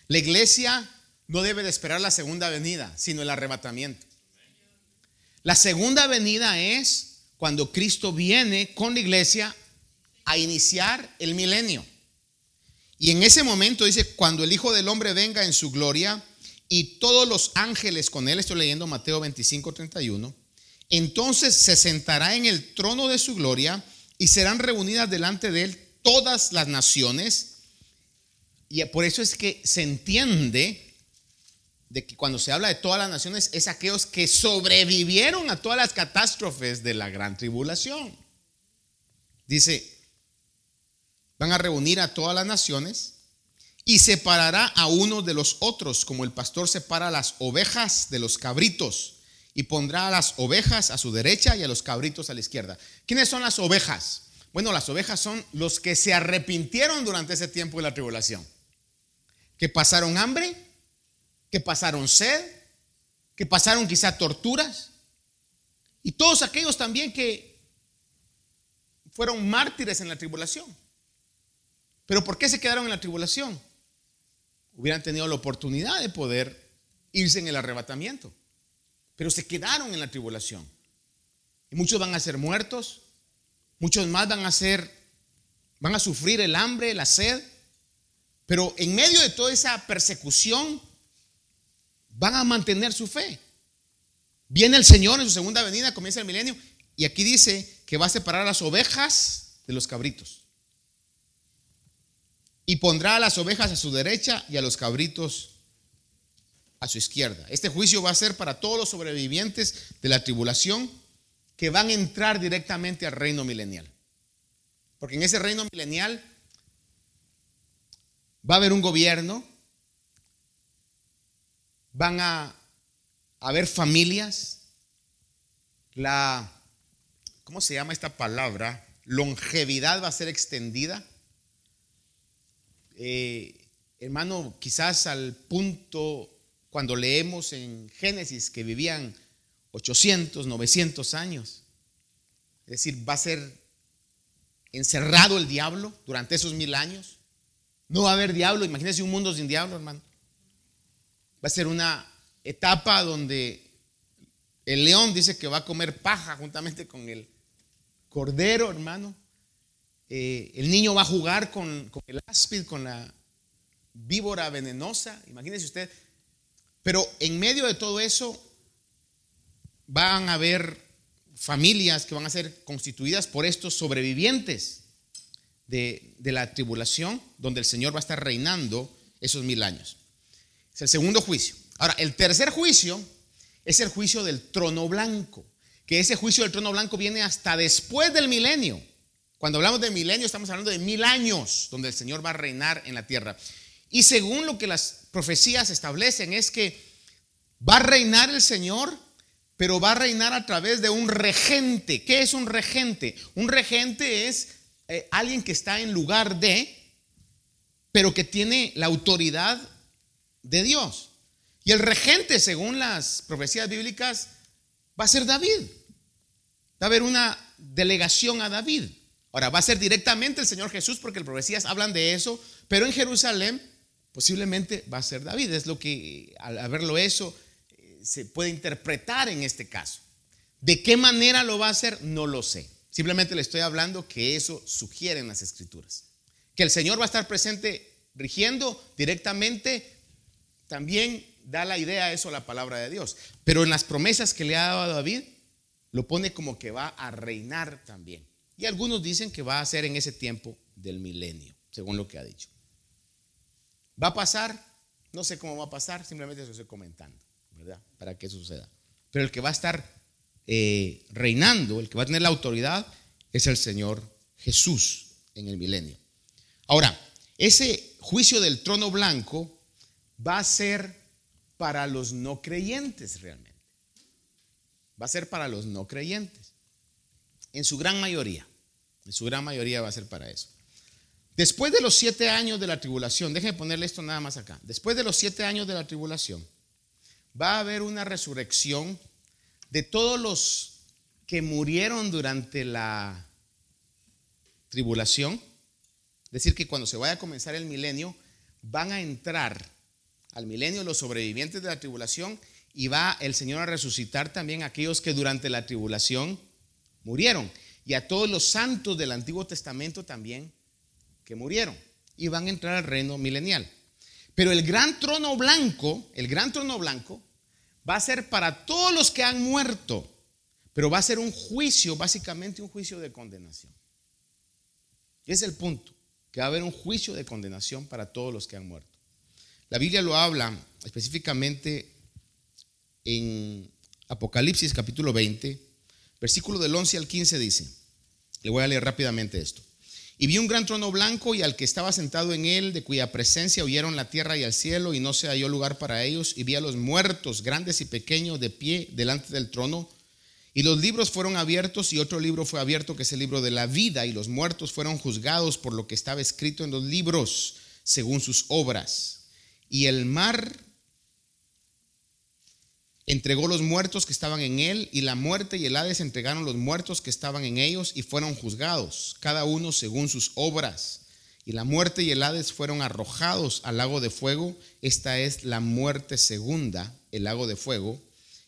S2: La iglesia no debe de esperar la segunda venida, sino el arrebatamiento. La segunda venida es cuando Cristo viene con la iglesia a iniciar el milenio. Y en ese momento dice, cuando el Hijo del Hombre venga en su gloria y todos los ángeles con él, estoy leyendo Mateo 25, 31, entonces se sentará en el trono de su gloria y serán reunidas delante de él todas las naciones. Y por eso es que se entiende de que cuando se habla de todas las naciones es aquellos que sobrevivieron a todas las catástrofes de la gran tribulación. Dice, van a reunir a todas las naciones y separará a unos de los otros, como el pastor separa las ovejas de los cabritos y pondrá a las ovejas a su derecha y a los cabritos a la izquierda. ¿Quiénes son las ovejas? Bueno, las ovejas son los que se arrepintieron durante ese tiempo de la tribulación, que pasaron hambre, que pasaron sed, que pasaron quizá torturas, y todos aquellos también que fueron mártires en la tribulación. Pero ¿por qué se quedaron en la tribulación? Hubieran tenido la oportunidad de poder irse en el arrebatamiento pero se quedaron en la tribulación. Y muchos van a ser muertos, muchos más van a ser, van a sufrir el hambre, la sed, pero en medio de toda esa persecución van a mantener su fe. Viene el Señor en su segunda venida, comienza el milenio, y aquí dice que va a separar las ovejas de los cabritos. Y pondrá a las ovejas a su derecha y a los cabritos a su izquierda. Este juicio va a ser para todos los sobrevivientes de la tribulación que van a entrar directamente al reino milenial. Porque en ese reino milenial va a haber un gobierno, van a haber familias, la, ¿cómo se llama esta palabra? Longevidad va a ser extendida. Eh, hermano, quizás al punto cuando leemos en Génesis que vivían 800, 900 años. Es decir, va a ser encerrado el diablo durante esos mil años. No va a haber diablo, imagínense un mundo sin diablo, hermano. Va a ser una etapa donde el león dice que va a comer paja juntamente con el cordero, hermano. Eh, el niño va a jugar con, el áspid, con la víbora venenosa. Imagínese usted, pero en medio de todo eso van a haber familias que van a ser constituidas por estos sobrevivientes de, la tribulación, donde el Señor va a estar reinando esos mil años. Es el segundo juicio. Ahora, el tercer juicio es el juicio del trono blanco, que ese juicio del trono blanco viene hasta después del milenio. Cuando hablamos de milenio estamos hablando de mil años donde el Señor va a reinar en la tierra. Y según lo que las profecías establecen es que va a reinar el Señor, pero va a reinar a través de un regente. ¿Qué es un regente? Un regente es eh, alguien que está en lugar de, pero que tiene la autoridad de Dios. Y el regente, según las profecías bíblicas, va a ser David. Va a haber una delegación a David. Ahora, va a ser directamente el Señor Jesús porque las profecías hablan de eso, pero en Jerusalén posiblemente va a ser David. Es lo que al verlo eso eh, se puede interpretar en este caso. ¿De qué manera lo va a hacer? No lo sé. Simplemente le estoy hablando que eso sugiere en las escrituras. Que el Señor va a estar presente rigiendo directamente, también da la idea eso la palabra de Dios. Pero en las promesas que le ha dado a David, lo pone como que va a reinar también. Y algunos dicen que va a ser en ese tiempo del milenio, según lo que ha dicho. ¿Va a pasar? No sé cómo va a pasar, simplemente estoy comentando, ¿verdad? Para que suceda. Pero el que va a estar eh, reinando, el que va a tener la autoridad, es el Señor Jesús en el milenio. Ahora, ese juicio del trono blanco va a ser para los no creyentes realmente. Va a ser para los no creyentes. En su gran mayoría. En su gran mayoría va a ser para eso. Después de los siete años de la tribulación, déjenme ponerle esto nada más acá. Después de los siete años de la tribulación, va a haber una resurrección de todos los que murieron durante la tribulación, es decir, que cuando se vaya a comenzar el milenio, van a entrar al milenio los sobrevivientes de la tribulación y va el Señor a resucitar también a aquellos que durante la tribulación murieron y a todos los santos del Antiguo Testamento también que murieron y van a entrar al reino milenial. Pero el gran trono blanco, el gran trono blanco va a ser para todos los que han muerto, pero va a ser un juicio, básicamente un juicio de condenación. Y es el punto, que va a haber un juicio de condenación para todos los que han muerto. La Biblia lo habla específicamente en Apocalipsis capítulo 20, versículo del 11 al 15 dice, le voy a leer rápidamente esto. Y vi un gran trono blanco y al que estaba sentado en él, de cuya presencia huyeron la tierra y el cielo, y no se halló lugar para ellos. Y vi a los muertos, grandes y pequeños, de pie delante del trono. Y los libros fueron abiertos, y otro libro fue abierto, que es el libro de la vida, y los muertos fueron juzgados por lo que estaba escrito en los libros, según sus obras. Y el mar entregó los muertos que estaban en él, y la muerte y el Hades entregaron los muertos que estaban en ellos, y fueron juzgados, cada uno según sus obras. Y la muerte y el Hades fueron arrojados al lago de fuego. Esta es la muerte segunda, el lago de fuego.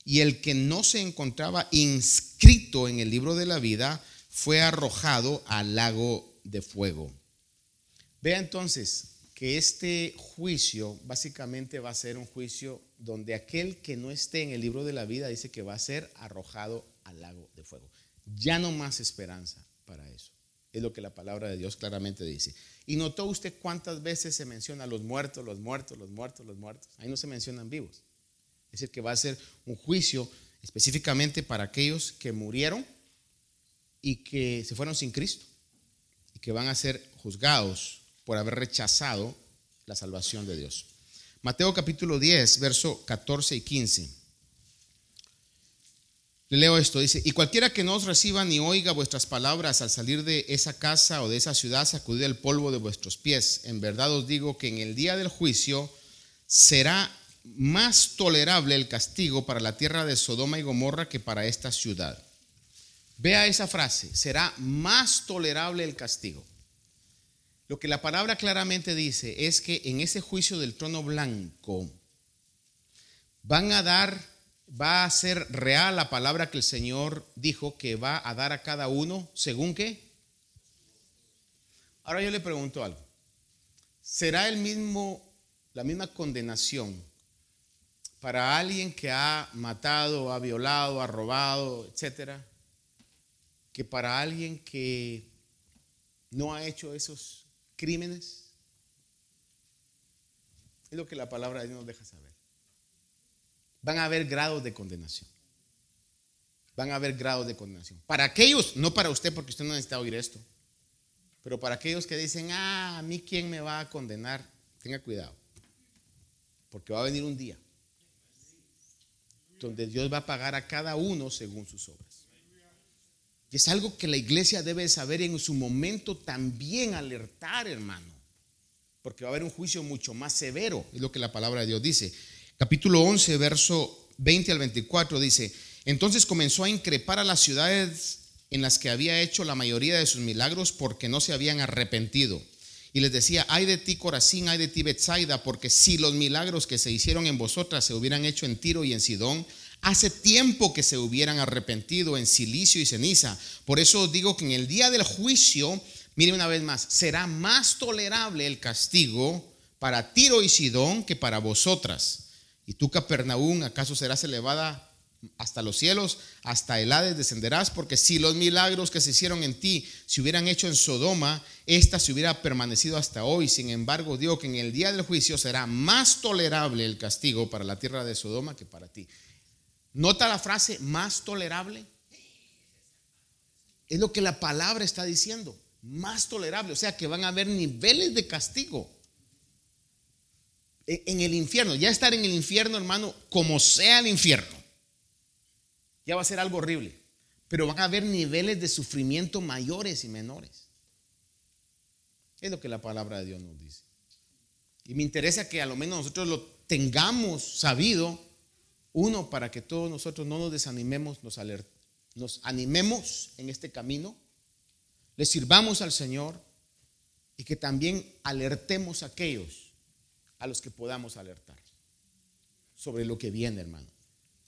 S2: Y el que no se encontraba inscrito en el libro de la vida fue arrojado al lago de fuego. Vea entonces que este juicio básicamente va a ser un juicio donde aquel que no esté en el libro de la vida dice que va a ser arrojado al lago de fuego. Ya no más esperanza para eso. Es lo que la palabra de Dios claramente dice. ¿Y notó usted cuántas veces se menciona los muertos, los muertos, los muertos, los muertos? Ahí no se mencionan vivos. Es decir, que va a ser un juicio específicamente para aquellos que murieron y que se fueron sin Cristo y que van a ser juzgados por haber rechazado la salvación de Dios. Mateo capítulo 10, verso 14 y 15. Le leo esto, dice, y cualquiera que no os reciba ni oiga vuestras palabras al salir de esa casa o de esa ciudad, sacudid el polvo de vuestros pies. En verdad os digo que en el día del juicio será más tolerable el castigo para la tierra de Sodoma y Gomorra que para esta ciudad. Vea esa frase, será más tolerable el castigo. Lo que la palabra claramente dice es que en ese juicio del trono blanco van a dar, va a ser real la palabra que el Señor dijo que va a dar a cada uno según qué. Ahora yo le pregunto algo. ¿Será el mismo, la misma condenación para alguien que ha matado, ha violado, ha robado, etcétera, que para alguien que no ha hecho esos crímenes. Es lo que la palabra de Dios nos deja saber. Van a haber grados de condenación. Van a haber grados de condenación. Para aquellos, no para usted porque usted no necesita oír esto, pero para aquellos que dicen, ah, a mí quién me va a condenar, tenga cuidado. Porque va a venir un día donde Dios va a pagar a cada uno según sus obras. Y es algo que la iglesia debe saber en su momento también alertar, hermano. Porque va a haber un juicio mucho más severo, es lo que la palabra de Dios dice. Capítulo 11, verso 20 al 24 dice, entonces comenzó a increpar a las ciudades en las que había hecho la mayoría de sus milagros porque no se habían arrepentido. Y les decía, ay de ti Corazín, ay de ti Betsaida, porque si los milagros que se hicieron en vosotras se hubieran hecho en Tiro y en Sidón, hace tiempo que se hubieran arrepentido en silicio y ceniza. Por eso digo que en el día del juicio, mire una vez más, será más tolerable el castigo para Tiro y Sidón que para vosotras. Y tú, Capernaum, ¿acaso serás elevada hasta los cielos, hasta el Hades descenderás, porque si los milagros que se hicieron en ti se hubieran hecho en Sodoma, esta se hubiera permanecido hasta hoy. Sin embargo, digo que en el día del juicio será más tolerable el castigo para la tierra de Sodoma que para ti. ¿Nota la frase más tolerable? Es lo que la palabra está diciendo, más tolerable, o sea que van a haber niveles de castigo en el infierno, ya estar en el infierno, hermano, como sea el infierno ya va a ser algo horrible. Pero van a haber niveles de sufrimiento mayores y menores. Es lo que la palabra de Dios nos dice. Y me interesa que a lo menos nosotros lo tengamos sabido, uno, para que todos nosotros no nos desanimemos, nos, nos animemos en este camino, le sirvamos al Señor y que también alertemos a aquellos a los que podamos alertar sobre lo que viene, hermano.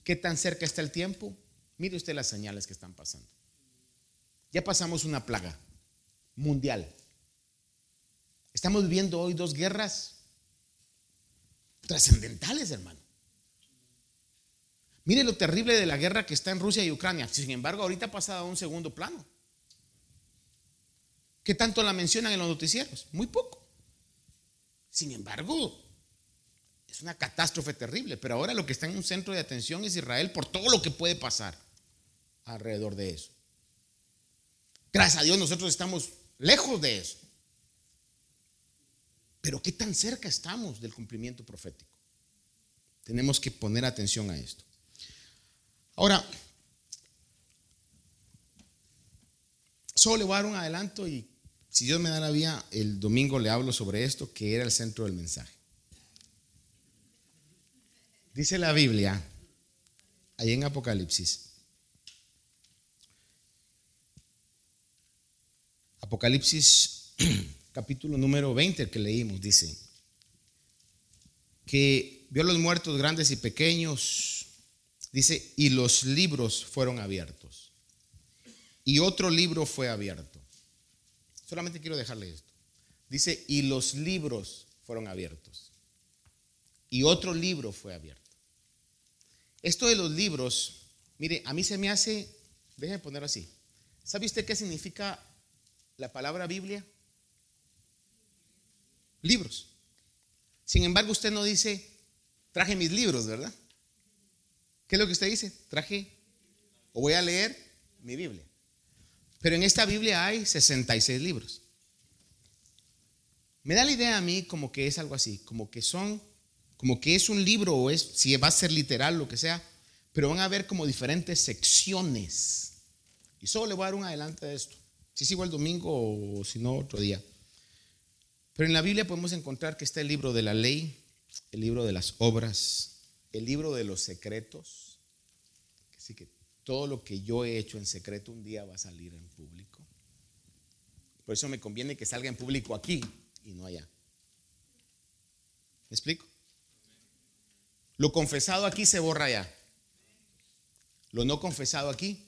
S2: ¿Qué tan cerca está el tiempo? Mire usted las señales que están pasando. Ya pasamos una plaga mundial. Estamos viviendo hoy dos guerras trascendentales, hermano. Mire lo terrible de la guerra que está en Rusia y Ucrania. Sin embargo, ahorita ha pasado a un segundo plano. ¿Qué tanto la mencionan en los noticieros? Muy poco. Sin embargo, es una catástrofe terrible. Pero ahora lo que está en un centro de atención es Israel por todo lo que puede pasar alrededor de eso. Gracias a Dios nosotros estamos lejos de eso. Pero ¿qué tan cerca estamos del cumplimiento profético? Tenemos que poner atención a esto. Ahora, solo le voy a dar un adelanto y si Dios me da la vía, el domingo le hablo sobre esto, que era el centro del mensaje. Dice la Biblia, ahí en Apocalipsis, Apocalipsis capítulo número 20, el que leímos, dice que vio a los muertos grandes y pequeños, dice, y los libros fueron abiertos. Y otro libro fue abierto. Solamente quiero dejarle esto. Dice, y los libros fueron abiertos. Y otro libro fue abierto. Esto de los libros, mire, a mí se me hace, déjeme poner así. ¿Sabe usted qué significa la palabra Biblia? Libros. Sin embargo, usted no dice, traje mis libros, ¿verdad? ¿Qué es lo que usted dice? Traje o voy a leer mi Biblia. Pero en esta Biblia hay 66 libros. Me da la idea a mí como que es algo así, como que son, como que es un libro o es, si va a ser literal, lo que sea, pero van a haber como diferentes secciones. Y solo le voy a dar un adelante de esto. Si es igual domingo o si no otro día. Pero en la Biblia podemos encontrar que está el libro de la ley, el libro de las obras, el libro de los secretos. Así que todo lo que yo he hecho en secreto un día va a salir en público. Por eso me conviene que salga en público aquí y no allá. ¿Me explico? Lo confesado aquí se borra allá. Lo no confesado aquí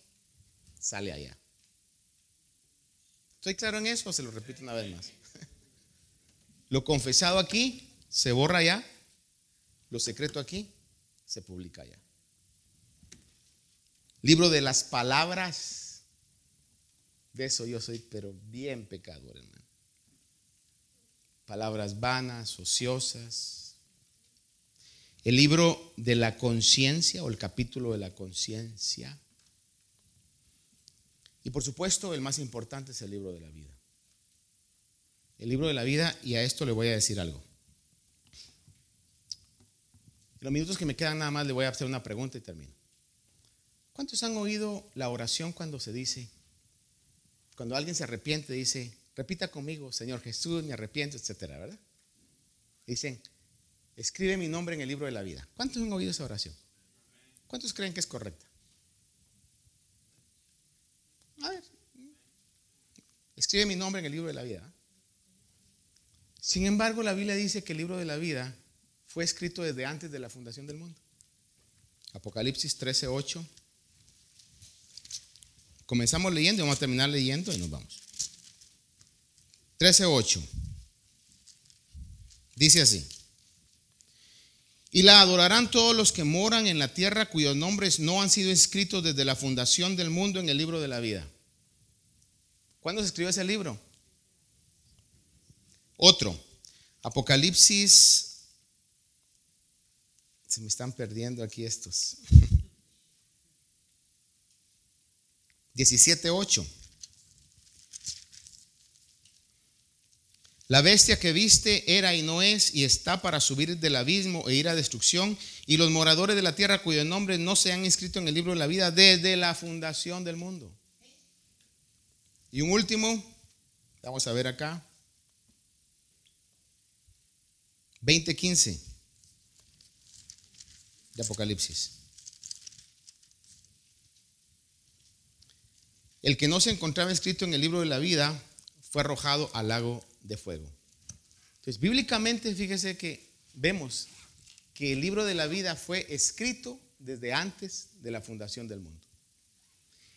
S2: sale allá. ¿Estoy claro en eso? Se lo repito una vez más. Lo confesado aquí se borra ya. Lo secreto aquí se publica ya. Libro de las palabras. De eso yo soy, pero bien pecador, hermano. Palabras vanas, ociosas. El libro de la conciencia o el capítulo de la conciencia. Y por supuesto, el más importante es el libro de la vida. El libro de la vida, y a esto le voy a decir algo. Los minutos que me quedan nada más le voy a hacer una pregunta y termino. ¿Cuántos han oído la oración cuando se dice, cuando alguien se arrepiente, dice, repita conmigo, Señor Jesús, me arrepiento, etcétera, ¿verdad? Dicen, escribe mi nombre en el libro de la vida. ¿Cuántos han oído esa oración? ¿Cuántos creen que es correcta? A ver, escribe mi nombre en el libro de la vida. Sin embargo, la Biblia dice que el libro de la vida fue escrito desde antes de la fundación del mundo. Apocalipsis 13:8. Comenzamos leyendo y vamos a terminar leyendo y nos vamos. 13:8. Dice así. Y la adorarán todos los que moran en la tierra cuyos nombres no han sido escritos desde la fundación del mundo en el libro de la vida. ¿Cuándo se escribió ese libro? Otro, Apocalipsis. Se me están perdiendo aquí estos. 17.8. La bestia que viste era y no es y está para subir del abismo e ir a destrucción. Y los moradores de la tierra cuyos nombres no se han inscrito en el libro de la vida desde la fundación del mundo. Y un último, vamos a ver acá. 20:15 de Apocalipsis. El que no se encontraba escrito en el libro de la vida fue arrojado al lago de fuego. Entonces, bíblicamente, fíjese que vemos que el libro de la vida fue escrito desde antes de la fundación del mundo.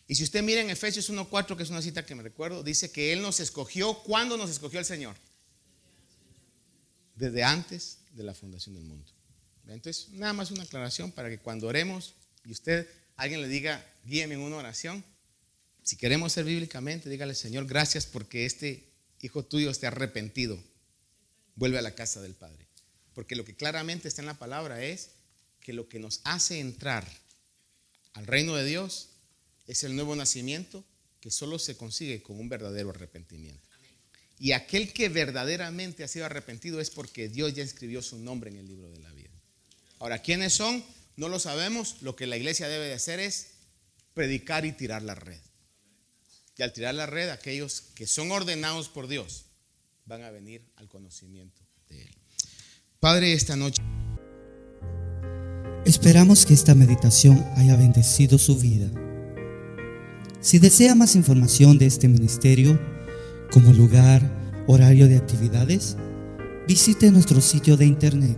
S2: Y si usted mira en Efesios 1.4, que es una cita que me recuerdo, dice que Él nos escogió. ¿Cuándo nos escogió el Señor? Desde antes de la fundación del mundo. Entonces, nada más una aclaración para que cuando oremos y usted, alguien le diga, guíeme en una oración, si queremos ser bíblicamente, dígale, Señor, gracias porque este hijo tuyo esté arrepentido, vuelve a la casa del Padre. Porque lo que claramente está en la palabra es que lo que nos hace entrar al reino de Dios es el nuevo nacimiento que solo se consigue con un verdadero arrepentimiento. Y aquel que verdaderamente ha sido arrepentido es porque Dios ya escribió su nombre en el libro de la vida. Ahora, ¿quiénes son? No lo sabemos. Lo que la iglesia debe de hacer es predicar y tirar la red. Y al tirar la red, aquellos que son ordenados por Dios van a venir al conocimiento de Él. Padre, esta noche...
S1: Esperamos que esta meditación haya bendecido su vida. Si desea más información de este ministerio, como lugar, horario de actividades, visite nuestro sitio de internet.